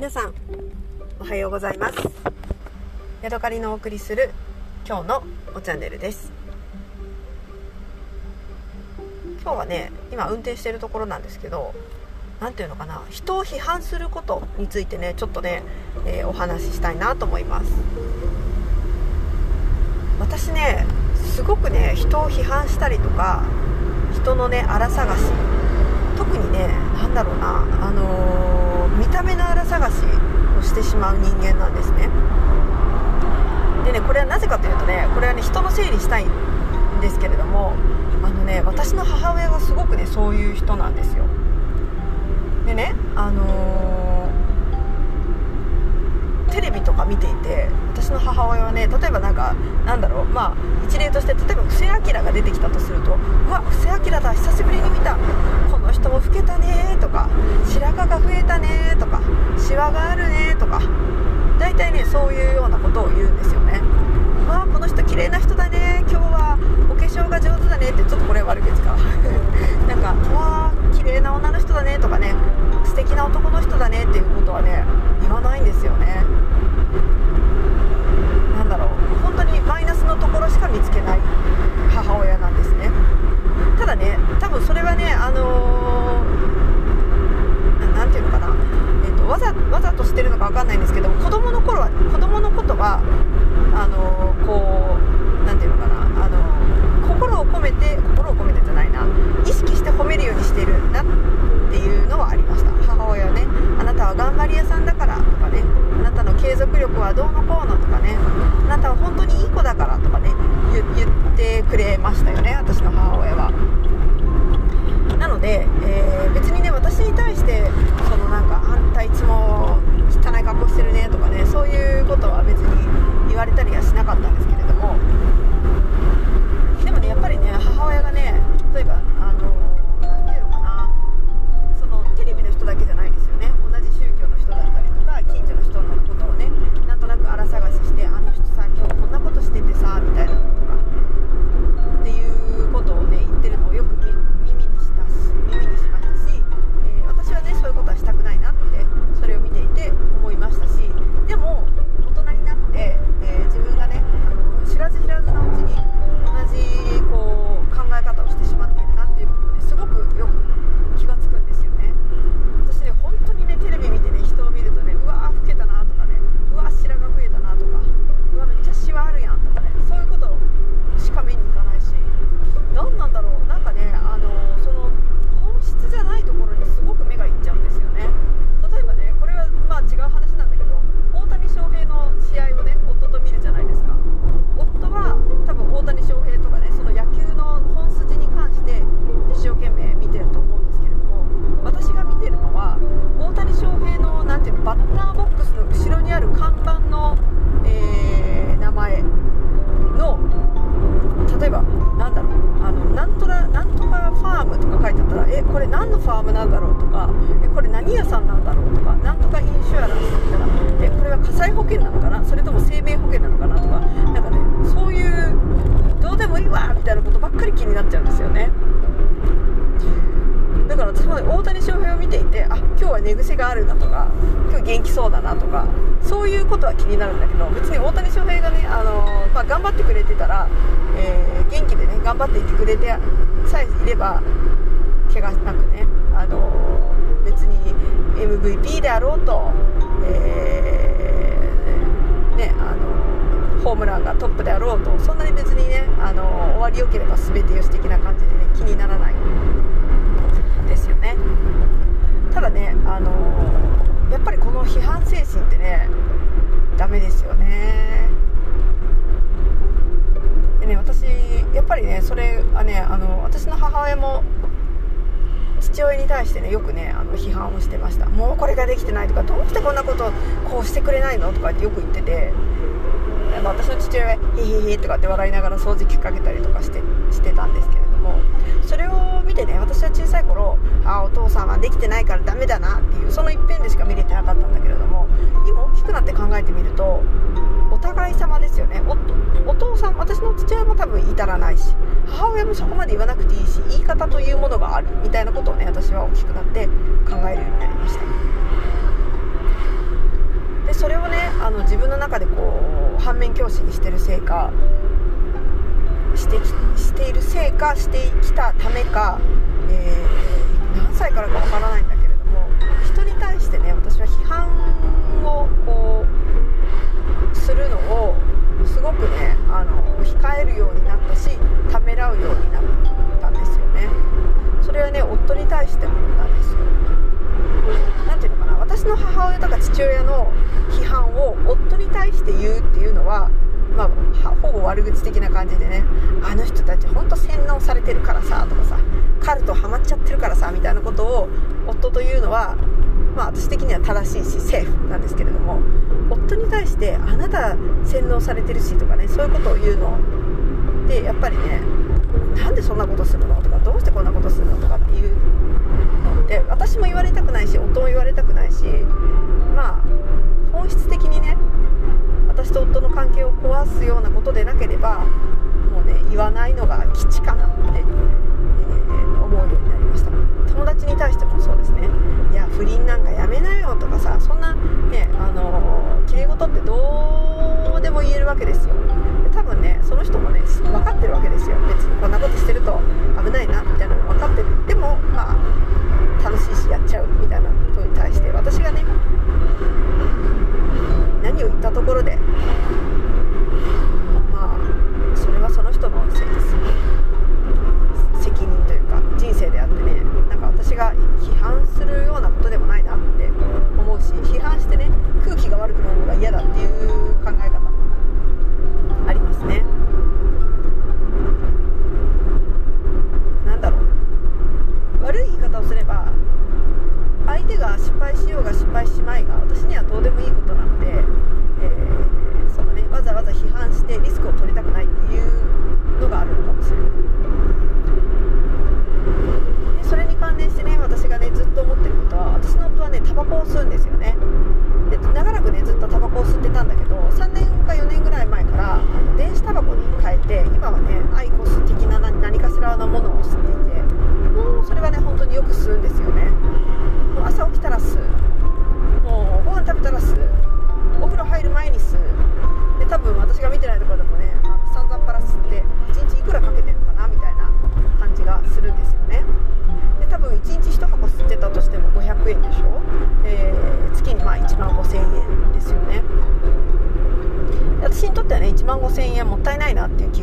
皆さんおはようございます。ヤドカリのお送りする今日のおチャンネルです。今日はね今運転してるところなんですけど何ていうのかな人を批判することについてねちょっとね、えー、お話ししたいなと思います。私ねすごくね人を批判したりとか人のね荒探し特にね何だろうなあのー、見た目の荒探しをしてしまう人間なんですね。でねこれはなぜかというとねこれはね人の整理したいんですけれどもあのね私の母親がすごくねそういう人なんですよ。でねあのー、テレビとか見ていて私の母親はね例えばなんかなんだろうまあ一例として例えば布施明が出てきたとするとうわ布施明だ久しぶりに見た。人も老けたねとか白髪が増えたねとかシワがあるねとか大体ねそういうようなことを言うんですよね。わあこの人綺麗な人だね今日はお化粧が上手だねってちょっとこれ悪口か。なんかわあ綺麗な女の人だねとかね素敵な男の人だねっていう寝癖があるなとか今日元気そうだなとかそういうことは気になるんだけど別に大谷翔平がね、あの、まあ、頑張ってくれてたら、えー、元気でね頑張っていてくれてさえいれば怪我なくね、あの、別に MVP であろうと、えー、ねあのホームランがトップであろうとそんなに別にね、あの終わりよければ全てよし的な感じでね気にならないですよねただね、あのー、やっぱりこの批判精神ってねダメですよね。でね私やっぱりねそれはねあの私の母親も父親に対してねよくねあの批判をしてました。もうこれができてないとかどうしてこんなことこうしてくれないのとかってよく言ってて。私の父親は「へへへ」とかって笑いながら掃除機かけたりとかしてしてたんですけどもそれを見てね私は小さい頃あお父さんはできてないからダメだなっていうその一辺でしか見れてなかったんだけれども今大きくなって考えてみるとお互い様ですよね。お父さん私の父親も多分至らないし母親もそこまで言わなくていいし言い方というものがあるみたいなことをね私は大きくなって考えるようになりました。それをねあの自分の中でこう反面教師にしてるせいかしてしているせいかしてきたためか、えー、何歳からかわからないんだけども人に対してね私は批判をこうするのをすごくねあの控えるようになったしためらうようになったんですよねそれはね夫に対してもなんですよ何ていうのかな私の母親とか父親の批判を夫に対して言うっていうのはまあ、ほぼ悪口的な感じでねあの人たちほんと洗脳されてるからさとかさカルトハマっちゃってるからさみたいなことを夫というのはまあ私的には正しいしセーフなんですけれども夫に対してあなた洗脳されてるしとかねそういうことを言うの。でやっぱりねなんでそんなことするの？とかどうしてこんなことするの？とかっていうの。って私も言われたくないし夫も言われたくないしまあ本質的にね私と夫の関係を壊すようなことでなければもうね言わないのが吉かなって、えー、思うようになりました。友達に対してもそうですね。いや不倫なんかやめなよとかさそんなねあのきれい事ってどうでも言えるわけですよ。多分ねその人もね分かってるわけですよ。別にこんなことしてると危ないなみたいなの分かってるでもまあ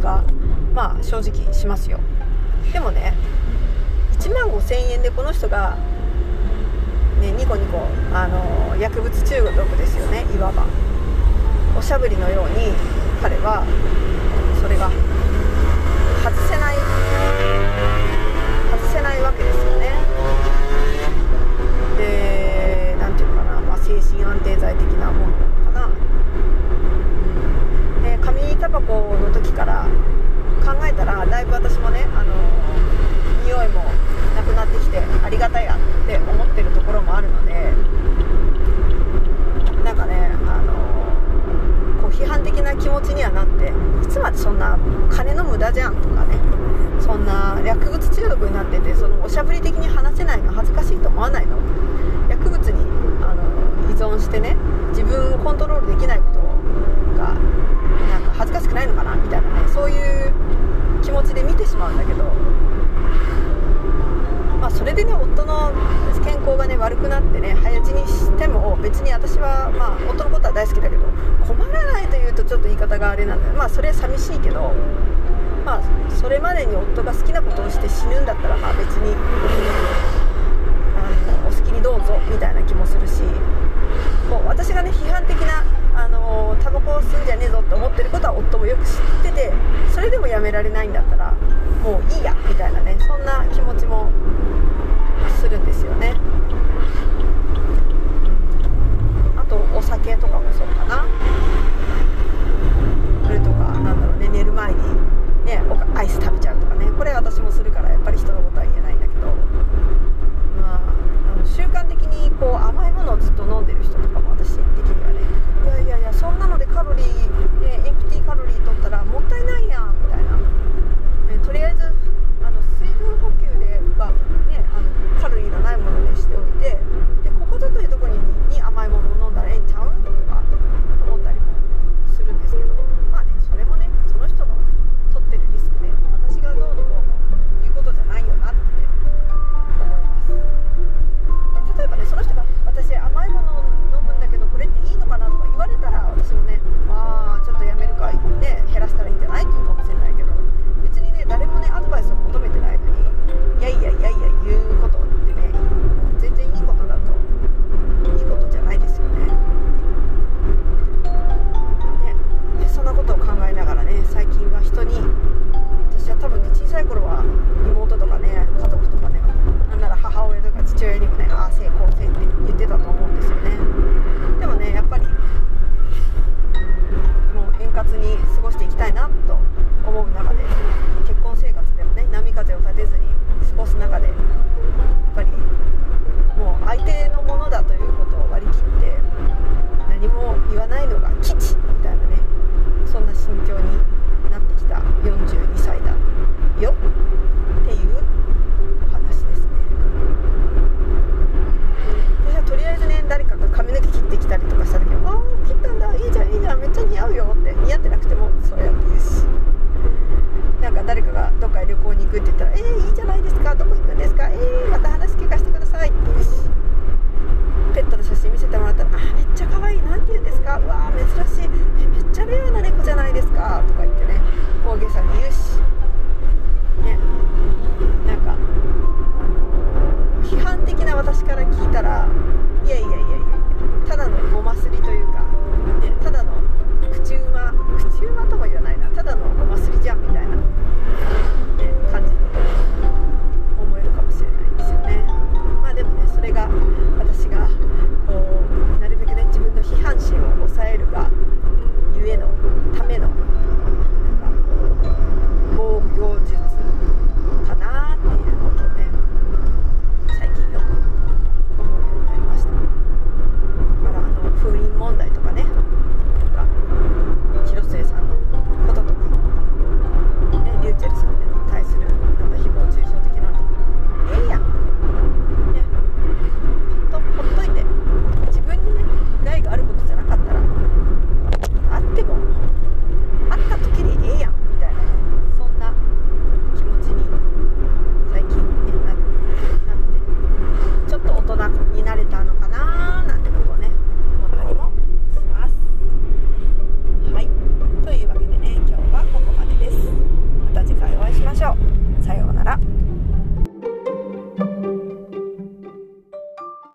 がまあ正直しますよ。でもね1万5000円でこの人がね、ニコニコ、あの、薬物中毒ですよねいわば。おしゃぶりのように彼はそれが外せない外せないわけですよね。で何て言うのかな、まあ、精神安定剤的なものなのかな、うん、で紙タバコの時から考えたらだいぶ私もね、あの、匂いもなくなってきてありがたいやって思ってるところもあるので行がね悪くなってね早死にしても別に私はまあ夫のことは大好きだけど困らないというとちょっと言い方があれなんだよ。まあそれは寂しいけどまあそれまでに夫が好きなことをして死ぬんだったらまあ別にあのお好きにどうぞみたいな気もするしもう私がね批判的なあのタバコを吸うんじゃねえぞって思ってることは夫もよく知っててそれでもやめられないんだったらもういいやみたいなねそんな気持ちもするんですよね、あとお酒とかもそうかな。それとかなんだろうね。寝る前にねアイス食べちゃうとかね。これ私もするからやっぱり人のことは言えないんだけど。